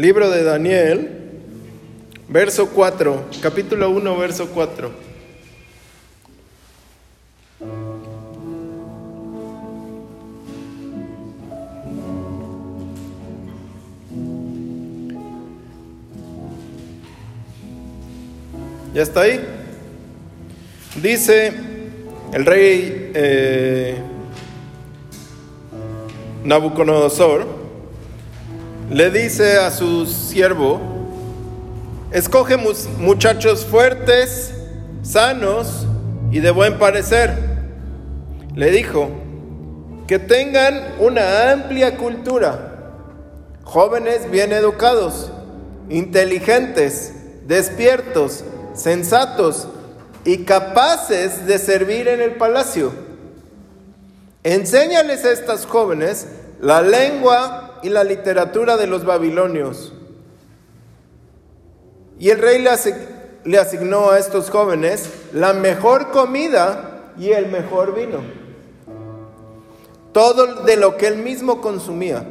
Libro de Daniel, verso 4, capítulo 1, verso 4. ¿Ya está ahí? Dice el rey eh, Nabucodonosor, le dice a su siervo, escoge muchachos fuertes, sanos y de buen parecer. Le dijo, que tengan una amplia cultura, jóvenes bien educados, inteligentes, despiertos, sensatos y capaces de servir en el palacio. Enséñales a estas jóvenes la lengua y la literatura de los babilonios. Y el rey le, asignó a estos jóvenes la mejor comida y el mejor vino. Todo de lo que él mismo consumía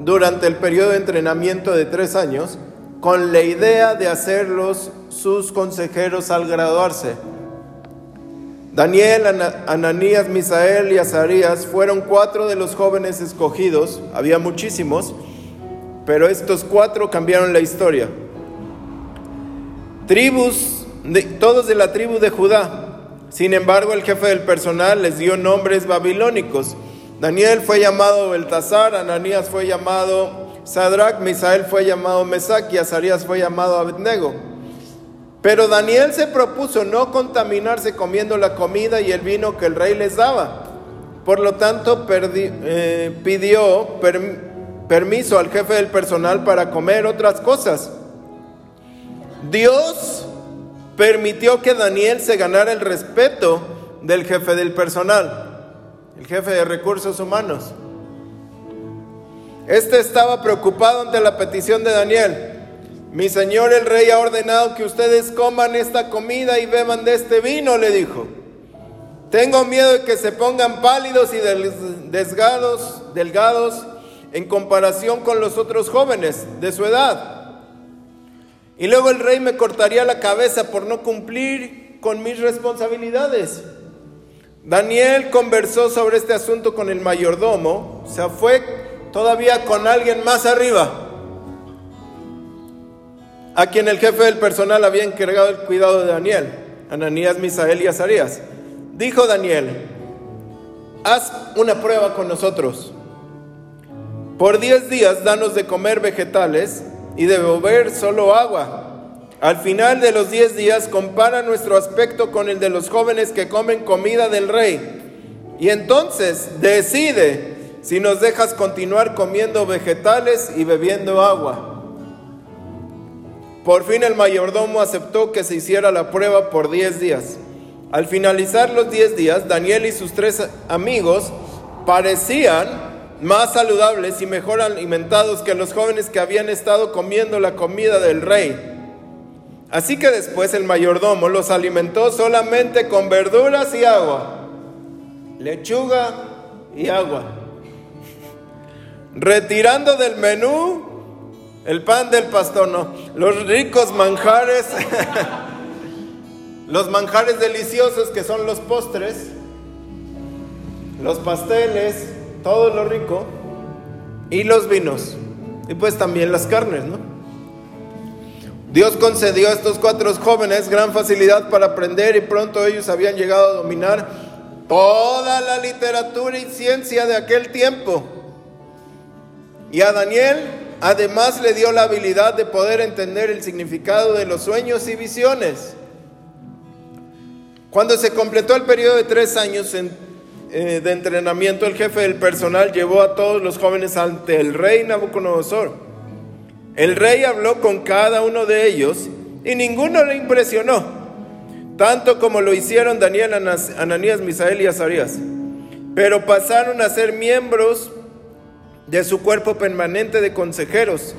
durante el periodo de entrenamiento de tres años, con la idea de hacerlos sus consejeros al graduarse. Daniel, Ananías, Misael y Azarías fueron cuatro de los jóvenes escogidos, había muchísimos, pero estos cuatro cambiaron la historia. Tribus, todos de la tribu de Judá. Sin embargo, el jefe del personal les dio nombres babilónicos. Daniel fue llamado Beltasar, Ananías fue llamado Sadrach, Misael fue llamado Mesac y Azarías fue llamado Abednego. Pero Daniel se propuso no contaminarse comiendo la comida y el vino que el rey les daba. Por lo tanto, eh, pidió permiso al jefe del personal para comer otras cosas. Dios permitió que Daniel se ganara el respeto del jefe del personal, el jefe de recursos humanos. Este estaba preocupado ante la petición de Daniel. Mi señor el rey ha ordenado que ustedes coman esta comida y beban de este vino, le dijo. Tengo miedo de que se pongan pálidos y delgados, delgados en comparación con los otros jóvenes de su edad. Y luego el rey me cortaría la cabeza por no cumplir con mis responsabilidades. Daniel conversó sobre este asunto con el mayordomo, o fue todavía con alguien más arriba a quien el jefe del personal había encargado el cuidado de Daniel, Ananías, Misael y Azarías. Dijo Daniel, haz una prueba con nosotros. Por diez días danos de comer vegetales y de beber solo agua. Al final de los diez días compara nuestro aspecto con el de los jóvenes que comen comida del rey. Y entonces decide si nos dejas continuar comiendo vegetales y bebiendo agua. Por fin el mayordomo aceptó que se hiciera la prueba por 10 días. Al finalizar los 10 días, Daniel y sus tres amigos parecían más saludables y mejor alimentados que los jóvenes que habían estado comiendo la comida del rey. Así que después el mayordomo los alimentó solamente con verduras y agua, lechuga y agua, retirando del menú el pan del pastor, no. Los ricos manjares, los manjares deliciosos que son los postres, los pasteles, todo lo rico, y los vinos, y pues también las carnes, ¿no? Dios concedió a estos cuatro jóvenes gran facilidad para aprender y pronto ellos habían llegado a dominar toda la literatura y ciencia de aquel tiempo. Y a Daniel Además le dio la habilidad de poder entender el significado de los sueños y visiones. Cuando se completó el periodo de tres años eh, de entrenamiento, el jefe del personal llevó a todos los jóvenes ante el rey Nabucodonosor. El rey habló con cada uno de ellos y ninguno le impresionó, tanto como lo hicieron Daniel, Ananías, Misael y Azarías. Pero pasaron a ser miembros de su cuerpo permanente de consejeros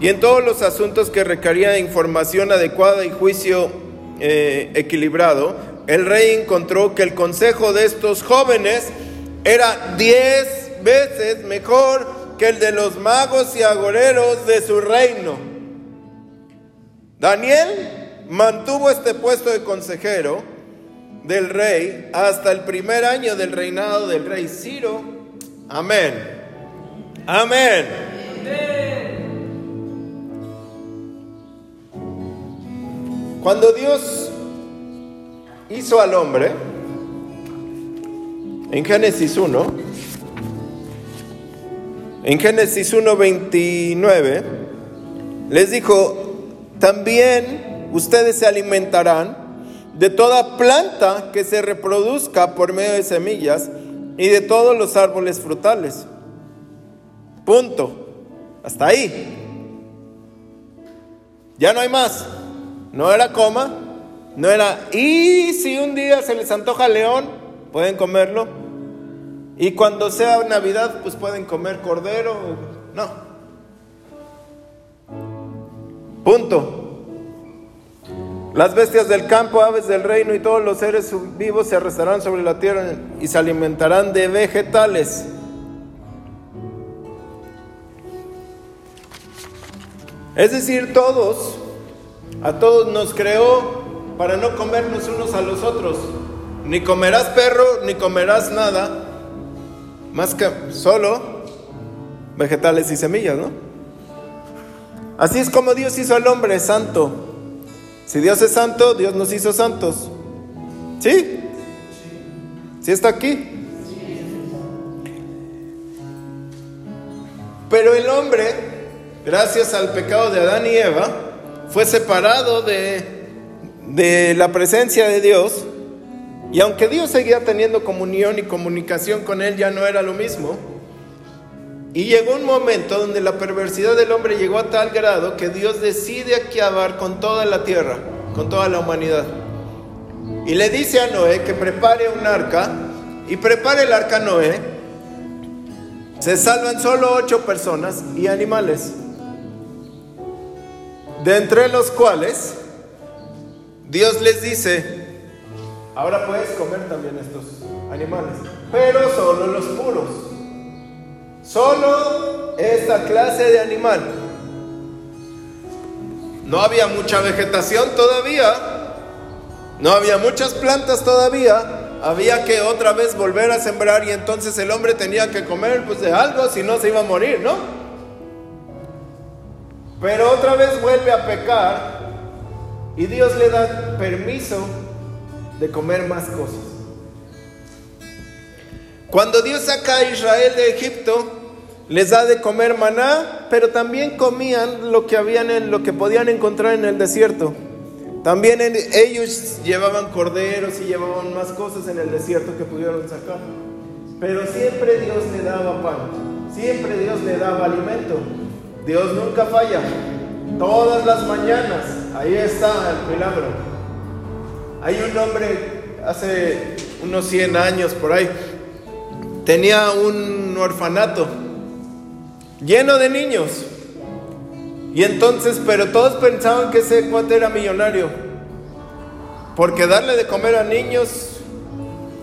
y en todos los asuntos que requerían información adecuada y juicio eh, equilibrado, el rey encontró que el consejo de estos jóvenes era diez veces mejor que el de los magos y agoreros de su reino. Daniel mantuvo este puesto de consejero del rey hasta el primer año del reinado del rey Ciro. Amén. Amén. Cuando Dios hizo al hombre, en Génesis 1, en Génesis 1.29, les dijo, también ustedes se alimentarán de toda planta que se reproduzca por medio de semillas y de todos los árboles frutales. Punto. Hasta ahí. Ya no hay más. No era coma, no era, y si un día se les antoja león, pueden comerlo. Y cuando sea Navidad, pues pueden comer cordero. No. Punto. Las bestias del campo, aves del reino y todos los seres vivos se arrestarán sobre la tierra y se alimentarán de vegetales. Es decir, todos a todos nos creó para no comernos unos a los otros. Ni comerás perro, ni comerás nada, más que solo vegetales y semillas, ¿no? Así es como Dios hizo al hombre santo. Si Dios es santo, Dios nos hizo santos. ¿Sí? ¿Sí está aquí? Pero el hombre, gracias al pecado de Adán y Eva, fue separado de, de la presencia de Dios y aunque Dios seguía teniendo comunión y comunicación con él, ya no era lo mismo. Y llegó un momento donde la perversidad del hombre llegó a tal grado que Dios decide acabar con toda la tierra, con toda la humanidad. Y le dice a Noé que prepare un arca y prepare el arca Noé. Se salvan solo ocho personas y animales de entre los cuales Dios les dice, ahora puedes comer también estos animales, pero solo los puros, solo esta clase de animal. No había mucha vegetación todavía, no había muchas plantas todavía, había que otra vez volver a sembrar y entonces el hombre tenía que comer pues de algo, si no se iba a morir, ¿no? Pero otra vez vuelve a pecar y Dios le da permiso de comer más cosas. Cuando Dios saca a Israel de Egipto, les da de comer maná, pero también comían lo que habían en, lo que podían encontrar en el desierto. También ellos llevaban corderos y llevaban más cosas en el desierto que pudieron sacar. Pero siempre Dios le daba pan, siempre Dios le daba alimento. Dios nunca falla. Todas las mañanas, ahí está el milagro. Hay un hombre hace unos 100 años por ahí, tenía un orfanato lleno de niños. Y entonces, pero todos pensaban que ese cuate era millonario. Porque darle de comer a niños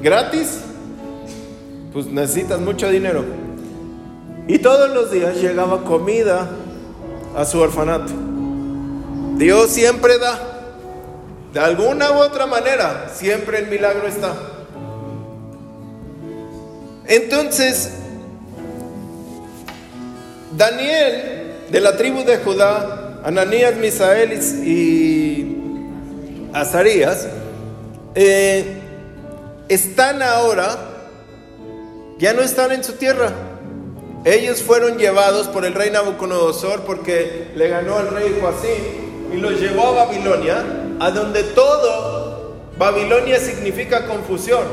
gratis, pues necesitas mucho dinero. Y todos los días llegaba comida a su orfanato. Dios siempre da. De alguna u otra manera, siempre el milagro está. Entonces, Daniel, de la tribu de Judá, Ananías, Misael y Azarías, eh, están ahora, ya no están en su tierra, ellos fueron llevados por el rey Nabucodonosor porque le ganó al rey Joacín y los llevó a Babilonia, a donde todo Babilonia significa confusión.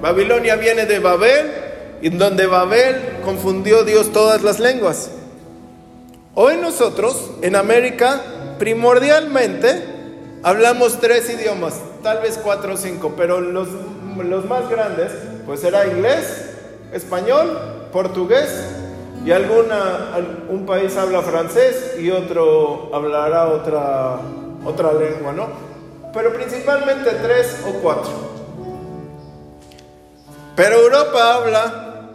Babilonia viene de Babel, y donde Babel confundió Dios todas las lenguas. Hoy nosotros en América primordialmente hablamos tres idiomas, tal vez cuatro o cinco, pero los, los más grandes pues era inglés, español portugués y alguna, un país habla francés y otro hablará otra, otra lengua, ¿no? Pero principalmente tres o cuatro. Pero Europa habla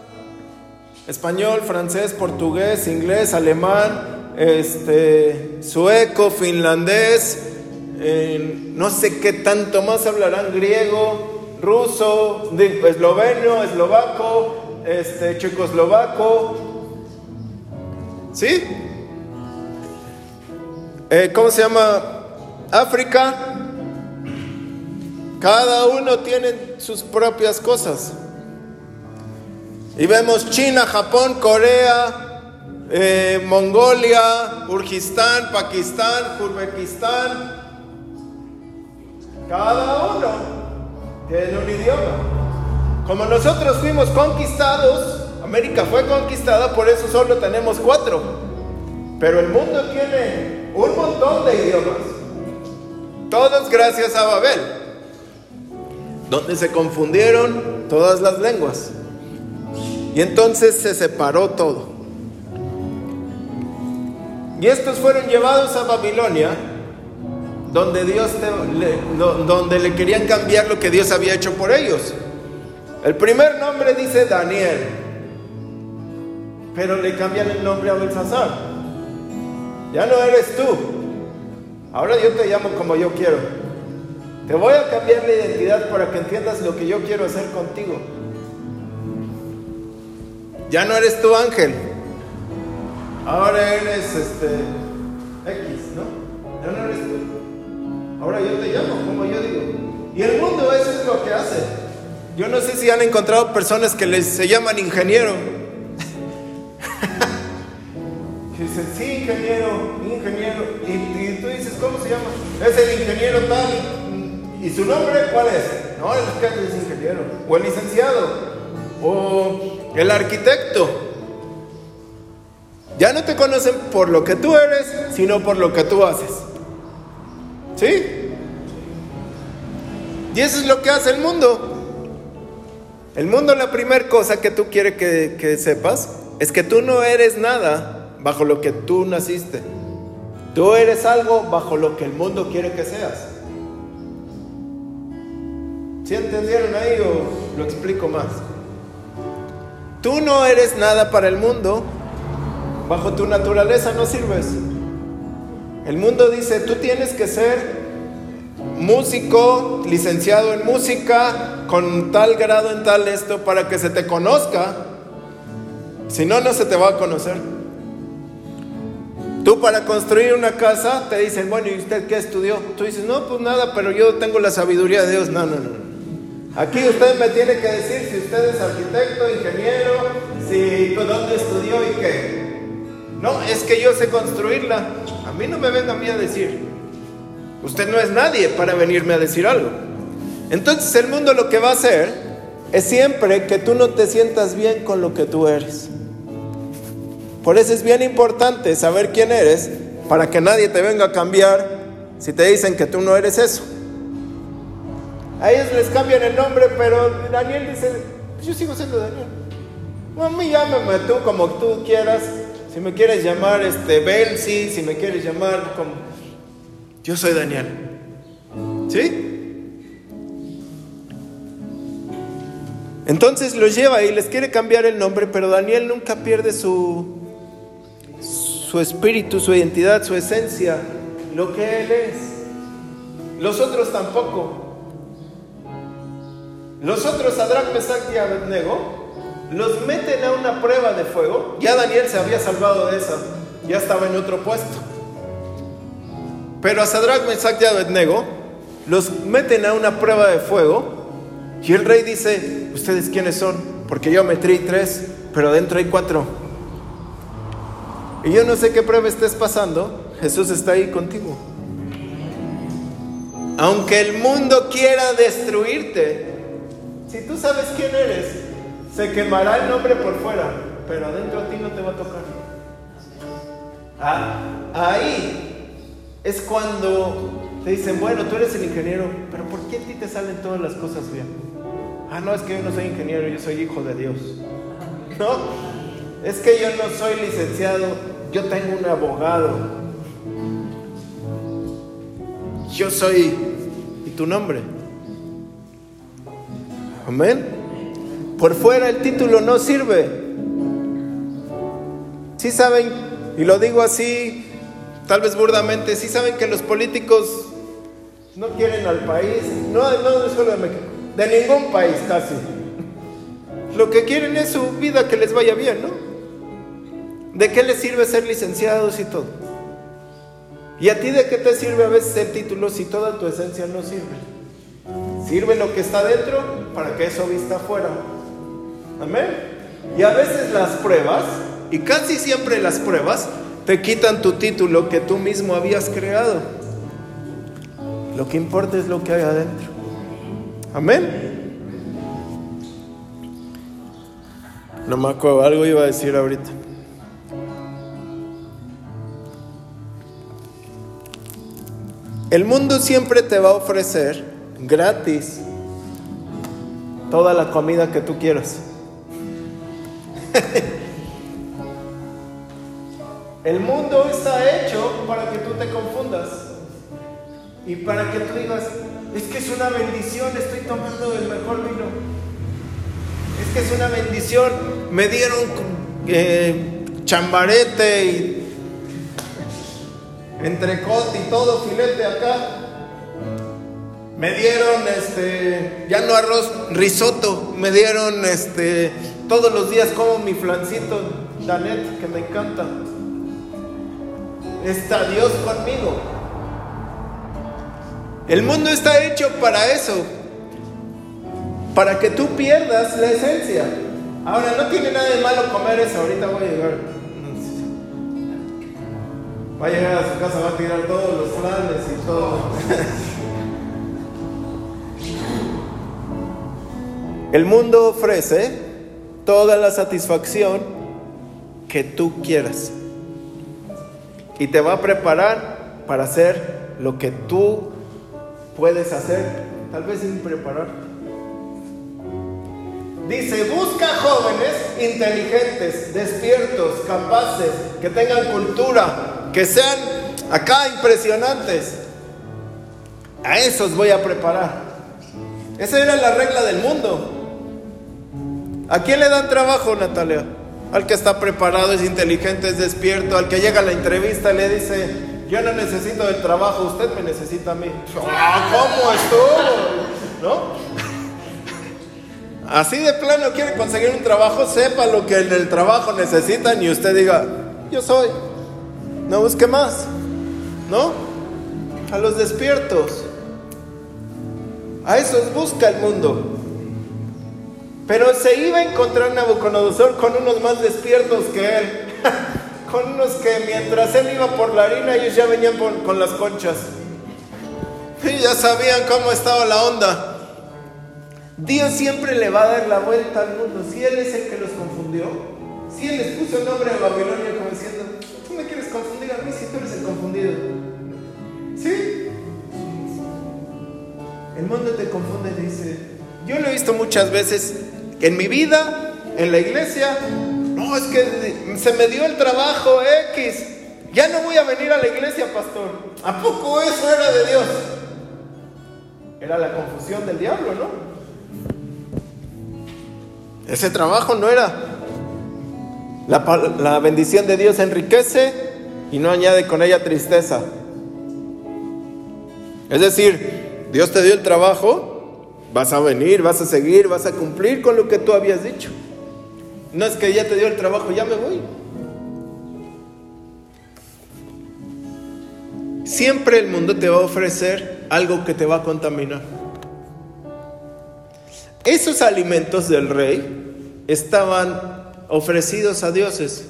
español, francés, portugués, inglés, alemán, este, sueco, finlandés, no sé qué tanto más hablarán griego, ruso, esloveno, eslovaco, este, checoslovaco. ¿Sí? Eh, ¿Cómo se llama? África. Cada uno tiene sus propias cosas. Y vemos China, Japón, Corea, eh, Mongolia, Urgistán, Pakistán, Uzbekistán. Cada uno tiene un idioma. Como nosotros fuimos conquistados, América fue conquistada, por eso solo tenemos cuatro. Pero el mundo tiene un montón de idiomas. Todos gracias a Babel, donde se confundieron todas las lenguas. Y entonces se separó todo. Y estos fueron llevados a Babilonia, donde Dios le, donde le querían cambiar lo que Dios había hecho por ellos. El primer nombre dice Daniel, pero le cambian el nombre a Belsasar. Ya no eres tú. Ahora yo te llamo como yo quiero. Te voy a cambiar la identidad para que entiendas lo que yo quiero hacer contigo. Ya no eres tu ángel. Ahora eres este X, ¿no? Ya no eres tú. Ahora yo te llamo, como yo digo. Y el mundo eso es lo que hace. Yo no sé si han encontrado personas que les se llaman ingeniero. que dicen, sí, ingeniero, ingeniero. Y, tú dices, ¿cómo se llama? Es el ingeniero tal. ¿Y su nombre cuál es? No, el es ingeniero. O el licenciado. O el arquitecto. Ya no te conocen por lo que tú eres, sino por lo que tú haces. ¿Sí? Y eso es lo que hace el mundo. El mundo la primera cosa que tú quieres que, que sepas es que tú no eres nada bajo lo que tú naciste. Tú eres algo bajo lo que el mundo quiere que seas. ¿Sí entendieron ahí o lo explico más? Tú no eres nada para el mundo, bajo tu naturaleza no sirves. El mundo dice, tú tienes que ser músico, licenciado en música, con tal grado en tal esto, para que se te conozca. Si no, no se te va a conocer. Tú para construir una casa te dicen, bueno, ¿y usted qué estudió? Tú dices, no, pues nada, pero yo tengo la sabiduría de Dios. No, no, no. Aquí usted me tiene que decir si usted es arquitecto, ingeniero, si dónde estudió y qué. No, es que yo sé construirla. A mí no me venga a mí a decir. Usted no es nadie para venirme a decir algo. Entonces el mundo lo que va a hacer es siempre que tú no te sientas bien con lo que tú eres. Por eso es bien importante saber quién eres para que nadie te venga a cambiar si te dicen que tú no eres eso. A ellos les cambian el nombre, pero Daniel dice, pues yo sigo siendo Daniel. a mí llámame tú como tú quieras. Si me quieres llamar este Belsi, si me quieres llamar como... Yo soy Daniel. ¿Sí? Entonces los lleva y les quiere cambiar el nombre, pero Daniel nunca pierde su, su espíritu, su identidad, su esencia, lo que él es. Los otros tampoco. Los otros, Sadrach, Mesach y Abednego, los meten a una prueba de fuego. Ya Daniel se había salvado de esa, ya estaba en otro puesto. Pero a Sadrach, Mesach y Abednego los meten a una prueba de fuego. Y el rey dice: ¿Ustedes quiénes son? Porque yo metí tres, pero adentro hay cuatro. Y yo no sé qué prueba estés pasando, Jesús está ahí contigo. Aunque el mundo quiera destruirte, si tú sabes quién eres, se quemará el nombre por fuera, pero adentro a ti no te va a tocar. Ah, ahí es cuando te dicen, bueno, tú eres el ingeniero, pero ¿por qué a ti te salen todas las cosas bien? Ah, no, es que yo no soy ingeniero, yo soy hijo de Dios. No, es que yo no soy licenciado, yo tengo un abogado. Yo soy, ¿y tu nombre? Amén. Por fuera el título no sirve. Sí saben, y lo digo así, tal vez burdamente, sí saben que los políticos no quieren al país, no, no solo de México, de ningún país casi. Lo que quieren es su vida que les vaya bien, ¿no? ¿De qué les sirve ser licenciados y todo? ¿Y a ti de qué te sirve a veces el título si toda tu esencia no sirve? Sirve lo que está dentro para que eso vista afuera. Amén. Y a veces las pruebas, y casi siempre las pruebas, te quitan tu título que tú mismo habías creado. Lo que importa es lo que hay adentro. Amén. No me acuerdo, algo iba a decir ahorita. El mundo siempre te va a ofrecer gratis toda la comida que tú quieras. El mundo está hecho para que tú te confundas y para que tú digas, es que es una bendición, estoy tomando el mejor vino. Es que es una bendición, me dieron eh, chambarete y entrecote y todo, filete acá. Me dieron este, ya no arroz, risotto, me dieron este, todos los días como mi flancito Danet, que me encanta. Está Dios conmigo. El mundo está hecho para eso, para que tú pierdas la esencia. Ahora, no tiene nada de malo comer eso, ahorita voy a llegar. Va a llegar a su casa, va a tirar todos los planes y todo. El mundo ofrece toda la satisfacción que tú quieras y te va a preparar para hacer lo que tú puedes hacer, tal vez sin preparar. Dice, busca jóvenes inteligentes, despiertos, capaces, que tengan cultura, que sean acá impresionantes. A esos voy a preparar. Esa era la regla del mundo. ¿A quién le dan trabajo, Natalia? Al que está preparado, es inteligente, es despierto, al que llega a la entrevista le dice, yo no necesito el trabajo, usted me necesita a mí. Ah, ¿Cómo estuvo? ¿No? Así de plano quiere conseguir un trabajo, sepa lo que en el trabajo necesitan y usted diga, yo soy. No busque más. ¿No? A los despiertos. A esos busca el mundo. Pero se iba a encontrar Nabucodonosor con unos más despiertos que él. con unos que mientras él iba por la harina, ellos ya venían con las conchas. Y ya sabían cómo estaba la onda. Dios siempre le va a dar la vuelta al mundo. Si Él es el que los confundió, si Él les puso el nombre de Babilonia como diciendo, tú me quieres confundir a mí si tú eres el confundido. ¿Sí? El mundo te confunde y dice, yo lo he visto muchas veces en mi vida, en la iglesia. No, es que se me dio el trabajo X. Ya no voy a venir a la iglesia, pastor. ¿A poco eso era de Dios? Era la confusión del diablo, ¿no? Ese trabajo no era. La, la, bendición de Dios enriquece y no añade con ella tristeza. Es decir, Dios te dio el trabajo, Vas a venir, vas a seguir, vas a cumplir con lo que tú habías dicho. No es que ya te dio el trabajo, ya me voy. Siempre el mundo te va a ofrecer algo que te va a contaminar. Esos alimentos del rey estaban ofrecidos a dioses.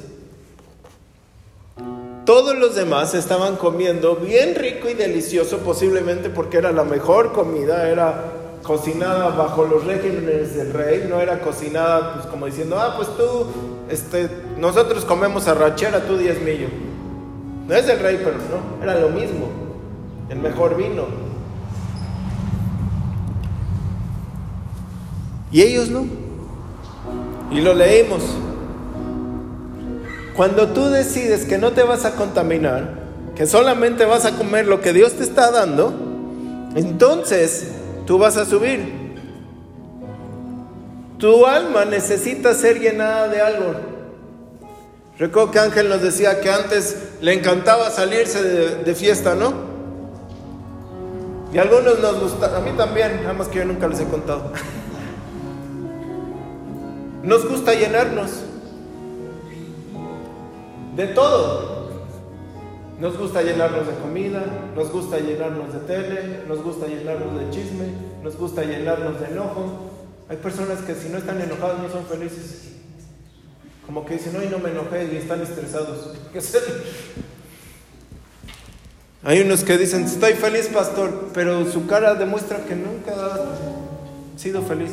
Todos los demás estaban comiendo bien rico y delicioso, posiblemente porque era la mejor comida, era cocinada bajo los regímenes del rey, no era cocinada pues como diciendo, ah, pues tú, este, nosotros comemos arrachera, tú diezmillo. No es el rey, pero no, era lo mismo, el mejor vino. Y ellos no. Y lo leímos. Cuando tú decides que no te vas a contaminar, que solamente vas a comer lo que Dios te está dando, entonces tú vas a subir. Tu alma necesita ser llenada de algo. Recuerdo que Ángel nos decía que antes le encantaba salirse de, fiesta, ¿no? Y a algunos nos gusta, a mí también, nada más que yo nunca les he contado. Nos gusta llenarnos de todo. Nos gusta llenarnos de comida, nos gusta llenarnos de tele, nos gusta llenarnos de chisme, nos gusta llenarnos de enojo. Hay personas que si no están enojadas no son felices. Como que dicen, hoy no me enojé y están estresados. Hay unos que dicen, estoy feliz, pastor, pero su cara demuestra que nunca ha sido feliz.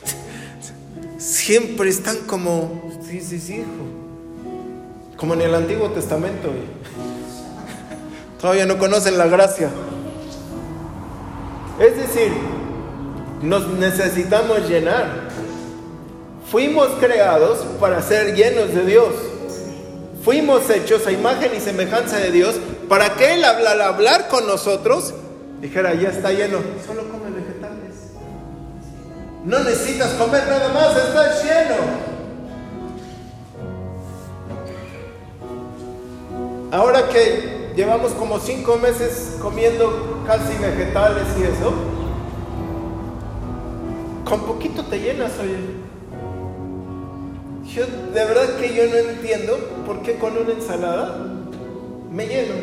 Siempre están como, sí, sí, sí, hijo. Como en el Antiguo Testamento. Todavía no conocen la gracia. Es decir, nos necesitamos llenar. Fuimos creados para ser llenos de Dios. Fuimos hechos a imagen y semejanza de Dios para que Él al hablar con nosotros dijera, ya está lleno, solo come vegetales. No necesitas comer nada más, estás lleno. Ahora que llevamos como cinco meses comiendo casi vegetales y eso, con poquito te llenas, oye. Yo de verdad que yo no entiendo por qué con una ensalada me lleno.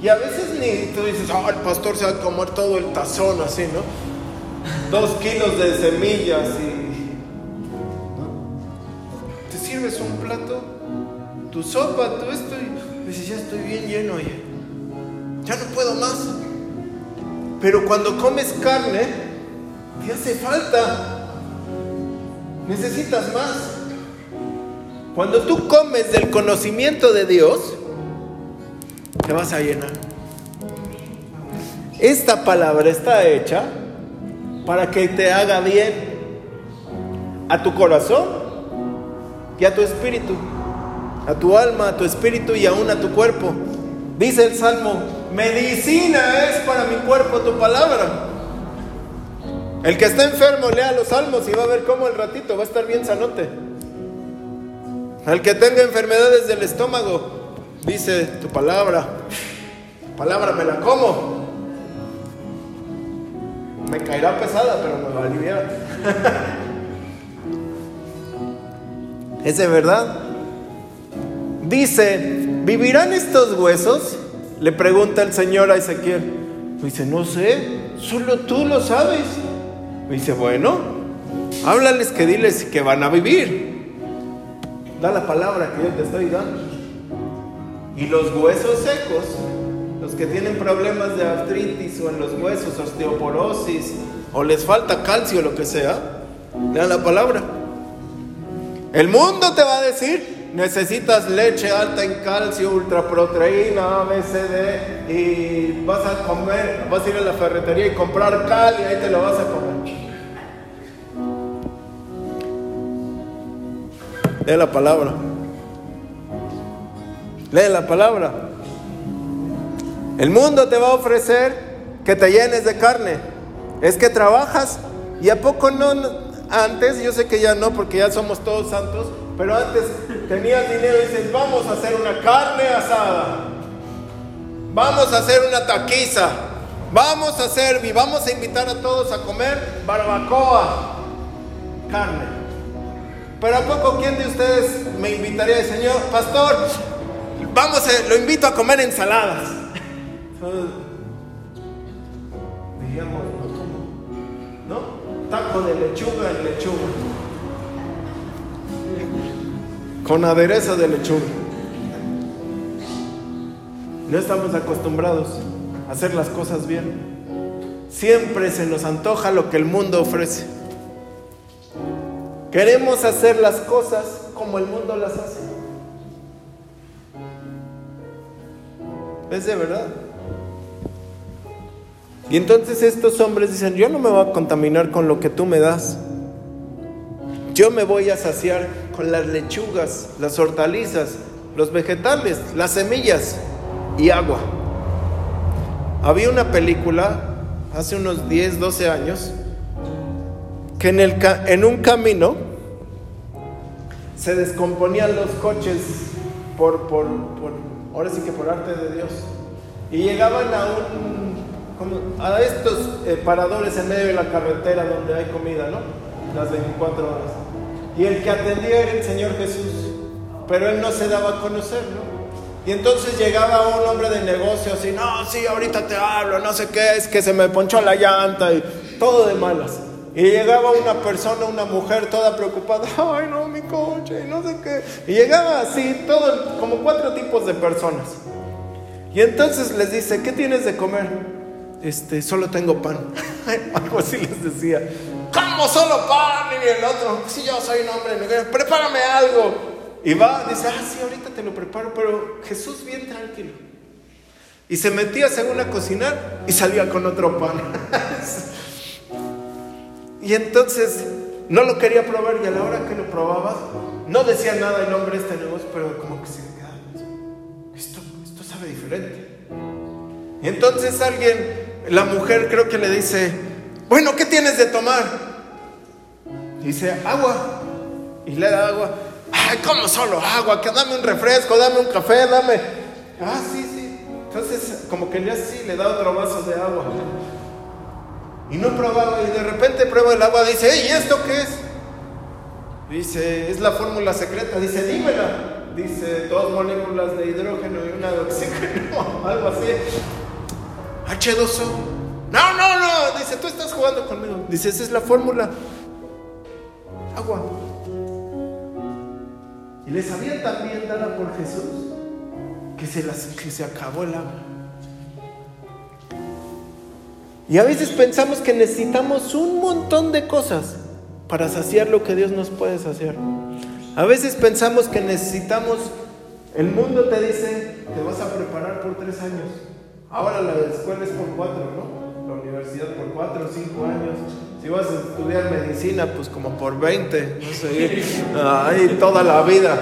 Y a veces ni tú dices, oh, el pastor se va a comer todo el tazón así, ¿no? Dos kilos de semillas y... Te sirves un plato, tu sopa, tú esto y dices, ya estoy bien lleno, oye. Ya no puedo más. Pero cuando comes carne, te hace falta. Necesitas más. Cuando tú comes del conocimiento de Dios, te vas a llenar. Esta palabra está hecha para que te haga bien a tu corazón y a tu espíritu, a tu alma, a tu espíritu y aún a tu cuerpo. Dice el Salmo, medicina es para mi cuerpo tu palabra. El que está enfermo lea los salmos y va a ver cómo el ratito va a estar bien sanote. Al que tenga enfermedades del estómago, dice tu palabra, palabra me la como. Me caerá pesada, pero me va a aliviar. ¿Es verdad? Dice, ¿vivirán estos huesos? Le pregunta el Señor a Ezequiel. Dice, no sé, solo tú lo sabes dice, bueno, háblales que diles que van a vivir. Da la palabra que yo te estoy dando. Y los huesos secos, los que tienen problemas de artritis o en los huesos, osteoporosis, o les falta calcio lo que sea, da la palabra. El mundo te va a decir, necesitas leche alta en calcio, ultraproteína, ABCD, y vas a comer, vas a ir a la ferretería y comprar cal y ahí te lo vas a comer. Lee la palabra. Lee la palabra. El mundo te va a ofrecer que te llenes de carne. Es que trabajas y a poco no, antes, yo sé que ya no porque ya somos todos santos, pero antes tenías dinero y dices, vamos a hacer una carne asada. Vamos a hacer una taquiza. Vamos a hacer, y vamos a invitar a todos a comer barbacoa, carne. Pero ¿a poco quién de ustedes me invitaría, Señor, pastor, vamos, a, lo invito a comer ensaladas? Diríamos, ¿no? Taco de lechuga en lechuga. Con aderezo de lechuga. No estamos acostumbrados a hacer las cosas bien. Siempre se nos antoja lo que el mundo ofrece. Queremos hacer las cosas como el mundo las hace. Es de verdad. Y entonces estos hombres dicen, yo no me voy a contaminar con lo que tú me das. Yo me voy a saciar con las lechugas, las hortalizas, los vegetales, las semillas y agua. Había una película hace unos 10, 12 años que en, el, en un camino se descomponían los coches por, por, por, ahora sí que por arte de Dios. Y llegaban a un, a estos eh, paradores en medio de la carretera donde hay comida, ¿no? Las 24 horas. Y el que atendía era el Señor Jesús, pero él no se daba a conocer, ¿no? Y entonces llegaba un hombre de negocio así, no, sí, ahorita te hablo, no sé qué, es que se me ponchó la llanta y todo de malas. Y llegaba una persona, una mujer toda preocupada, ay no, mi coche, no sé qué. Y llegaba así, todo, como cuatro tipos de personas. Y entonces les dice, ¿qué tienes de comer? Este, solo tengo pan. Algo así les decía. ¿Cómo solo pan? Y el otro, si yo soy un hombre, prepárame algo. Y va, dice, ah, sí, ahorita te lo preparo, pero Jesús bien tranquilo. Y se metía según a cocinar y salía con otro pan. y entonces no lo quería probar y a la hora que lo probaba, no decía nada el hombre este negocio, pero como que se esto, esto sabe diferente. Y entonces alguien, la mujer creo que le dice, bueno, ¿qué tienes de tomar? Dice, agua. Y le da agua. Ay, ¿cómo solo agua? Que dame un refresco, dame un café, dame. Ah, sí, sí. Entonces, como que le así, le da otro vaso de agua. Y no probaba, y de repente prueba el agua, dice, ¿y esto qué es? Dice, es la fórmula secreta. Dice, dímela. Dice, dos moléculas de hidrógeno y una de oxígeno, algo así. H2O. No, no, no. Dice, tú estás jugando conmigo. Dice, esa es la fórmula. Agua. Y les había también dada por Jesús que se, las, que se acabó el agua. Y a veces pensamos que necesitamos un montón de cosas para saciar lo que Dios nos puede saciar. A veces pensamos que necesitamos, el mundo te dice, te vas a preparar por tres años. Ahora la escuela es por cuatro, ¿no? Universidad por cuatro o cinco años. Si vas a estudiar medicina, pues como por 20, no sé, ahí toda la vida.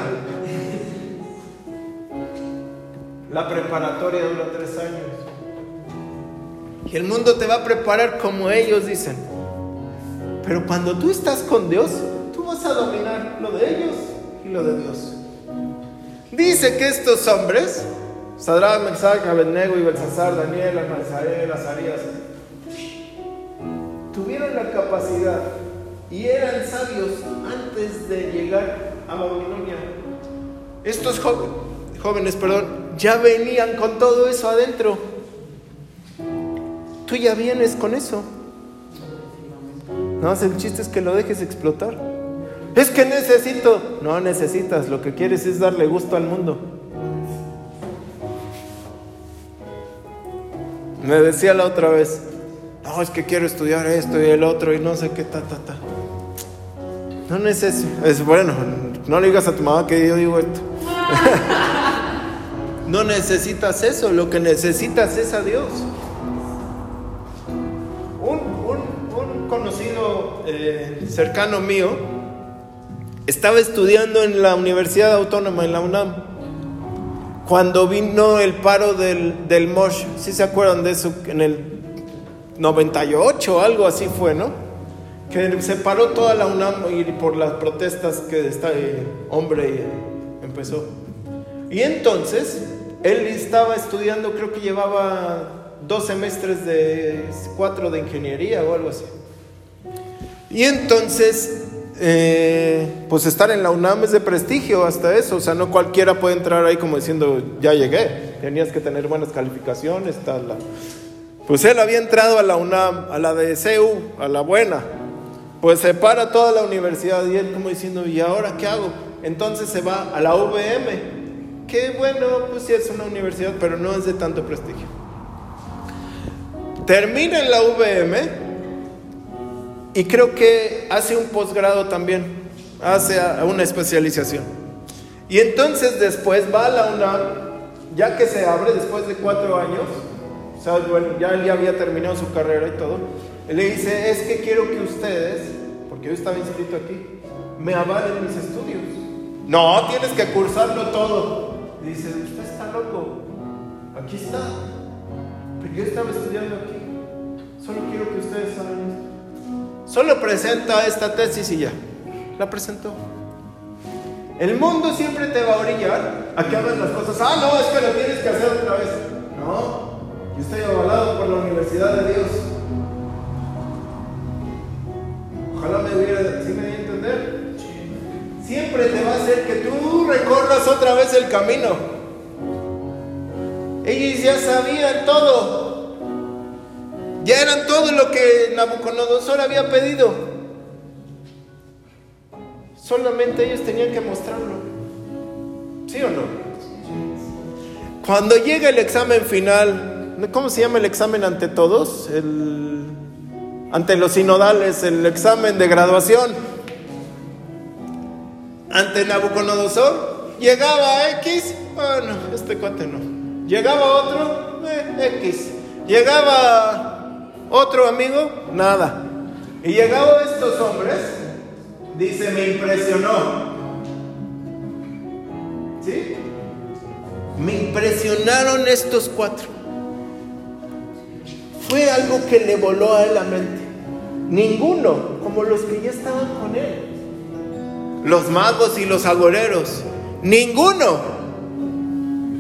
La preparatoria dura tres años. Y el mundo te va a preparar como ellos dicen. Pero cuando tú estás con Dios, tú vas a dominar lo de ellos y lo de Dios. Dice que estos hombres, Sadrach, Mesach, Abednego y Belsasar, Daniel, Azarías, la capacidad y eran sabios antes de llegar a Babilonia. Estos jóvenes, jóvenes, perdón, ya venían con todo eso adentro. Tú ya vienes con eso. No, el chiste es que lo dejes explotar. Es que necesito. No necesitas, lo que quieres es darle gusto al mundo. Me decía la otra vez, no, es que quiero estudiar esto y el otro y no sé qué, ta, ta, ta. No necesito, es bueno, no le digas a tu mamá que yo digo esto. no necesitas eso, lo que necesitas es a Dios. Un, un, un conocido eh, cercano mío estaba estudiando en la Universidad Autónoma, en la UNAM, cuando vino el paro del, del Mosh, si se acuerdan de eso? En el 98, algo así fue, ¿no? Que se paró toda la UNAM y por las protestas que este hombre empezó. Y entonces, él estaba estudiando, creo que llevaba dos semestres de cuatro de ingeniería o algo así. Y entonces, eh, pues estar en la UNAM es de prestigio hasta eso, o sea, no cualquiera puede entrar ahí como diciendo, ya llegué, tenías que tener buenas calificaciones, tal. Pues él había entrado a la UNAM, a la de CEU, a la buena. Pues se para toda la universidad y él como diciendo, ¿y ahora qué hago? Entonces se va a la VM. Qué bueno, pues sí es una universidad, pero no es de tanto prestigio. Termina en la VM y creo que hace un posgrado también, hace una especialización. Y entonces después va a la UNAM, ya que se abre después de cuatro años, o sea, bueno, ya él ya había terminado su carrera y todo. Él le dice, es que quiero que ustedes, porque yo estaba inscrito aquí, me avalen mis estudios. No, tienes que cursarlo todo. dice, usted está loco. Aquí está. Pero yo estaba estudiando aquí. Solo quiero que ustedes saben esto. Solo presenta esta tesis y ya. La presentó. El mundo siempre te va a orillar a que hagas las cosas. Ah, no, es que lo tienes que hacer otra vez. No, yo estoy avalado por la Universidad de Dios. Ojalá me hubiera, ¿sí me di entender? Siempre te va a hacer que tú recorras otra vez el camino. Ellos ya sabían todo. Ya eran todo lo que Nabucodonosor había pedido. Solamente ellos tenían que mostrarlo. ¿Sí o no? Cuando llega el examen final, ¿cómo se llama el examen ante todos? El, ante los sinodales, el examen de graduación. Ante Nabucodonosor, llegaba X, bueno, este cuate no. Llegaba otro, eh, X. Llegaba otro amigo, nada. Y llegaban estos hombres, Dice, me impresionó. ¿Sí? Me impresionaron estos cuatro. Fue algo que le voló a él la mente. Ninguno, como los que ya estaban con él. Los magos y los agoreros. Ninguno.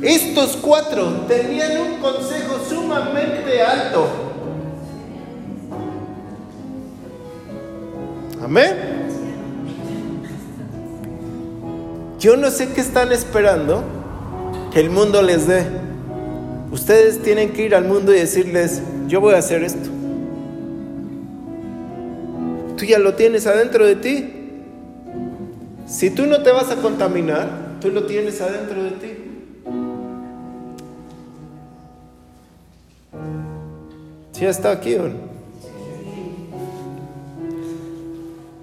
Estos cuatro tenían un consejo sumamente alto. Amén. Yo no sé qué están esperando que el mundo les dé. Ustedes tienen que ir al mundo y decirles, yo voy a hacer esto. Tú ya lo tienes adentro de ti. Si tú no te vas a contaminar, tú lo tienes adentro de ti. ¿Sí está aquí o no?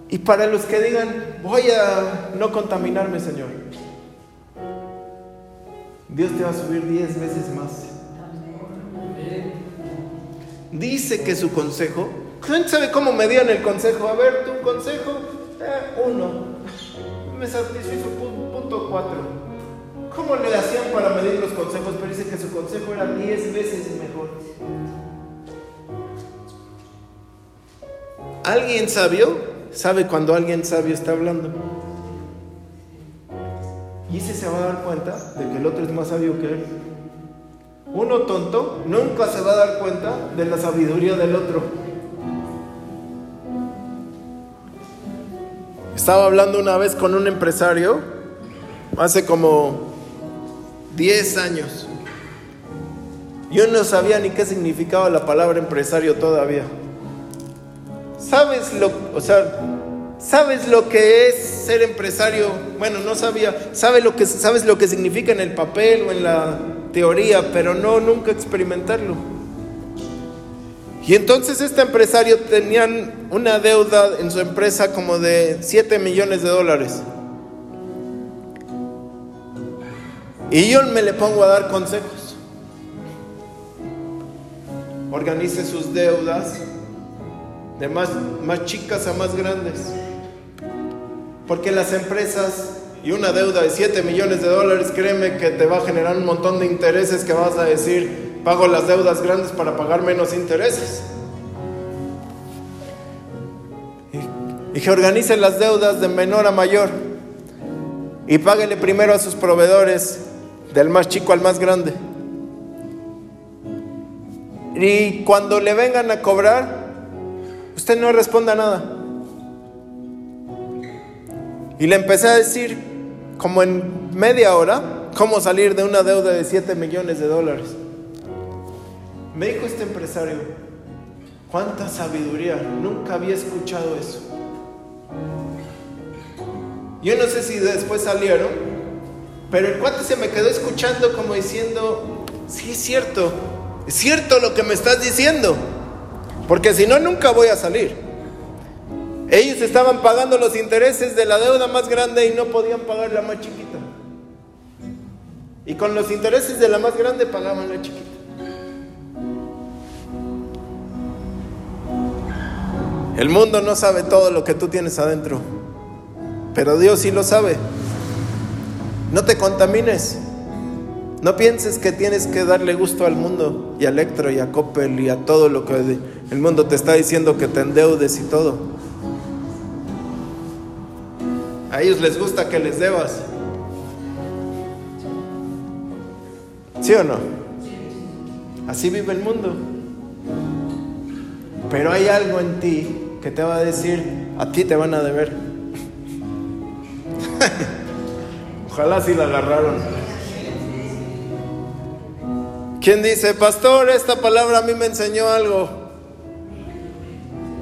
Y para los que digan, voy a no contaminarme, Señor, Dios te va a subir diez veces más. Dice que su consejo, ¿quién sabe cómo medían el consejo? A ver, tu consejo, eh, uno. Me satisfizo punto cuatro. ¿Cómo le hacían para medir los consejos? Pero dice que su consejo era diez veces mejor. ¿Alguien sabio? sabe cuando alguien sabio está hablando. Y ese se va a dar cuenta de que el otro es más sabio que él. Uno tonto nunca se va a dar cuenta de la sabiduría del otro. Estaba hablando una vez con un empresario, hace como 10 años. Yo no sabía ni qué significaba la palabra empresario todavía. ¿Sabes lo, o sea, sabes lo que es ser empresario? Bueno, no sabía. ¿Sabes lo que sabes lo que significa en el papel o en la teoría, pero no nunca experimentarlo? Y entonces este empresario tenían una deuda en su empresa como de 7 millones de dólares. Y yo me le pongo a dar consejos. Organice sus deudas, de más, más chicas a más grandes. Porque las empresas y una deuda de 7 millones de dólares, créeme que te va a generar un montón de intereses que vas a decir, pago las deudas grandes para pagar menos intereses. Y, que organice las deudas de menor a mayor. Y páguele primero a sus proveedores, del más chico al más grande. Y cuando le vengan a cobrar, Usted no responda nada. Y le empecé a decir, como en media hora, cómo salir de una deuda de 7 millones de dólares. Me dijo este empresario, cuánta sabiduría, nunca había escuchado eso. Yo no sé si después salieron, pero el cuate se me quedó escuchando como diciendo, sí es cierto, es cierto lo que me estás diciendo. Porque si no, nunca voy a salir. Ellos estaban pagando los intereses de la deuda más grande y no podían pagar la más chiquita. Y con los intereses de la más grande pagaban la chiquita. El mundo no sabe todo lo que tú tienes adentro, pero Dios sí lo sabe. No te contamines. No pienses que tienes que darle gusto al mundo y a Electro y a Coppel y a todo lo que el mundo te está diciendo que te endeudes y todo. A ellos les gusta que les debas. ¿Sí o no? Así vive el mundo. Pero hay algo en ti que te va a decir, a ti te van a deber. Ojalá si la agarraron. ¿Quién dice, pastor, esta palabra a mí me enseñó algo?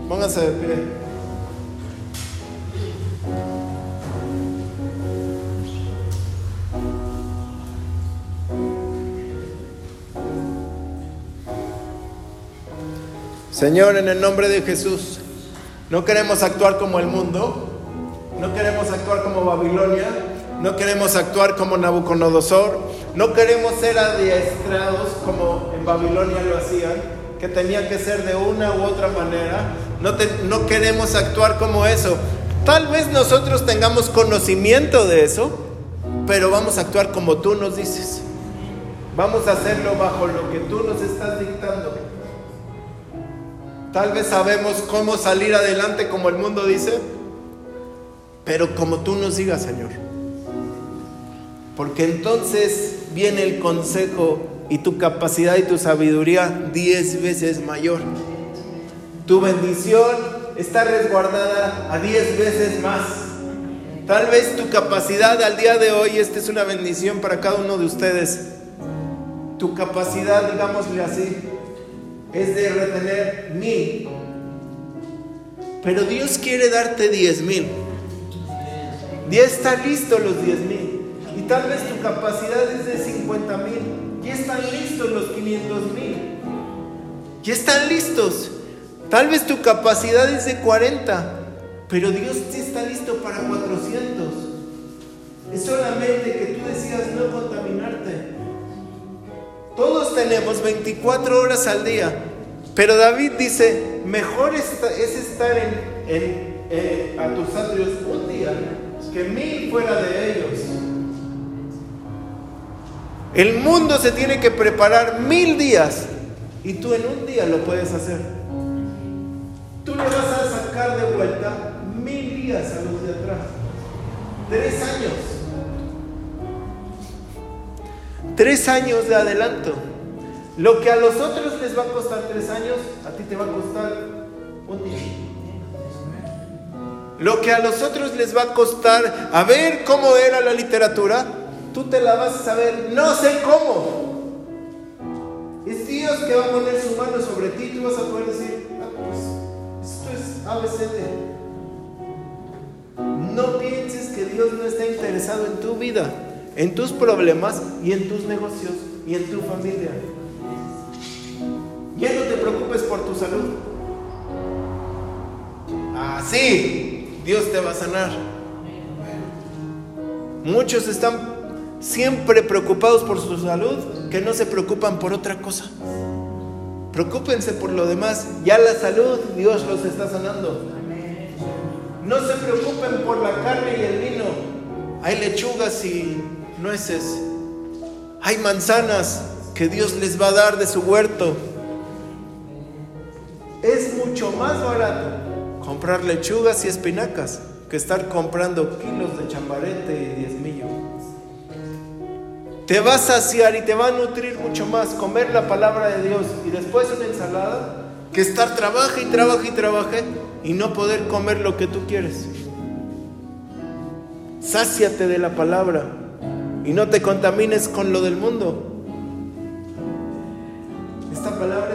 Póngase de pie. Señor, en el nombre de Jesús, no queremos actuar como el mundo, no queremos actuar como Babilonia, no queremos actuar como Nabucodonosor, no queremos ser adiestrados como en Babilonia lo hacían, que tenía que ser de una u otra manera, no, no queremos actuar como eso. Tal vez nosotros tengamos conocimiento de eso, pero vamos a actuar como tú nos dices. Vamos a hacerlo bajo lo que tú nos estás dictando. Tal vez sabemos cómo salir adelante como el mundo dice, pero como tú nos digas, Señor. Porque entonces viene el consejo y tu capacidad y tu sabiduría diez veces mayor. Tu bendición está resguardada a diez veces más. Tal vez tu capacidad al día de hoy, esta es una bendición para cada uno de ustedes. Tu capacidad, digámosle así, es de retener mil. Pero Dios quiere darte diez mil. Ya están listos los diez mil. Y tal vez tu capacidad es de 50 mil. Ya están listos los 500 mil. Ya están listos. Tal vez tu capacidad es de 40. Pero Dios sí está listo para 400. Es solamente que tú decidas no contaminarte. Todos tenemos 24 horas al día, pero David dice, mejor es estar en, a tus atrios un día que mil fuera de ellos. El mundo se tiene que preparar mil días y tú en un día lo puedes hacer. Tú le vas a sacar de vuelta mil días a los de atrás. Tres años. Tres años de adelanto. Lo que a los otros les va a costar tres años, a ti te va a costar un día. Lo que a los otros les va a costar a ver cómo era la literatura, tú te la vas a saber, no sé cómo. Es Dios que va a poner su mano sobre ti y tú vas a poder decir, ah, pues esto es ABCD. No pienses que Dios no está interesado en tu vida en tus problemas y en tus negocios y en tu familia. Ya no te preocupes por tu salud. Así Dios te va a sanar. Muchos están siempre preocupados por su salud que no se preocupan por otra cosa. Preocúpense por lo demás. Ya la salud Dios los está sanando. No se preocupen por la carne y el vino. Hay lechugas y nueces. Hay manzanas que Dios les va a dar de su huerto. Es mucho más barato comprar lechugas y espinacas que estar comprando kilos de chambarete y diezmillo. Te va a saciar y te va a nutrir mucho más comer la palabra de Dios y después una ensalada que estar trabaje y trabaje y trabaje y no poder comer lo que tú quieres. Sáciate de la palabra y no te contamines con lo del mundo. Esta palabra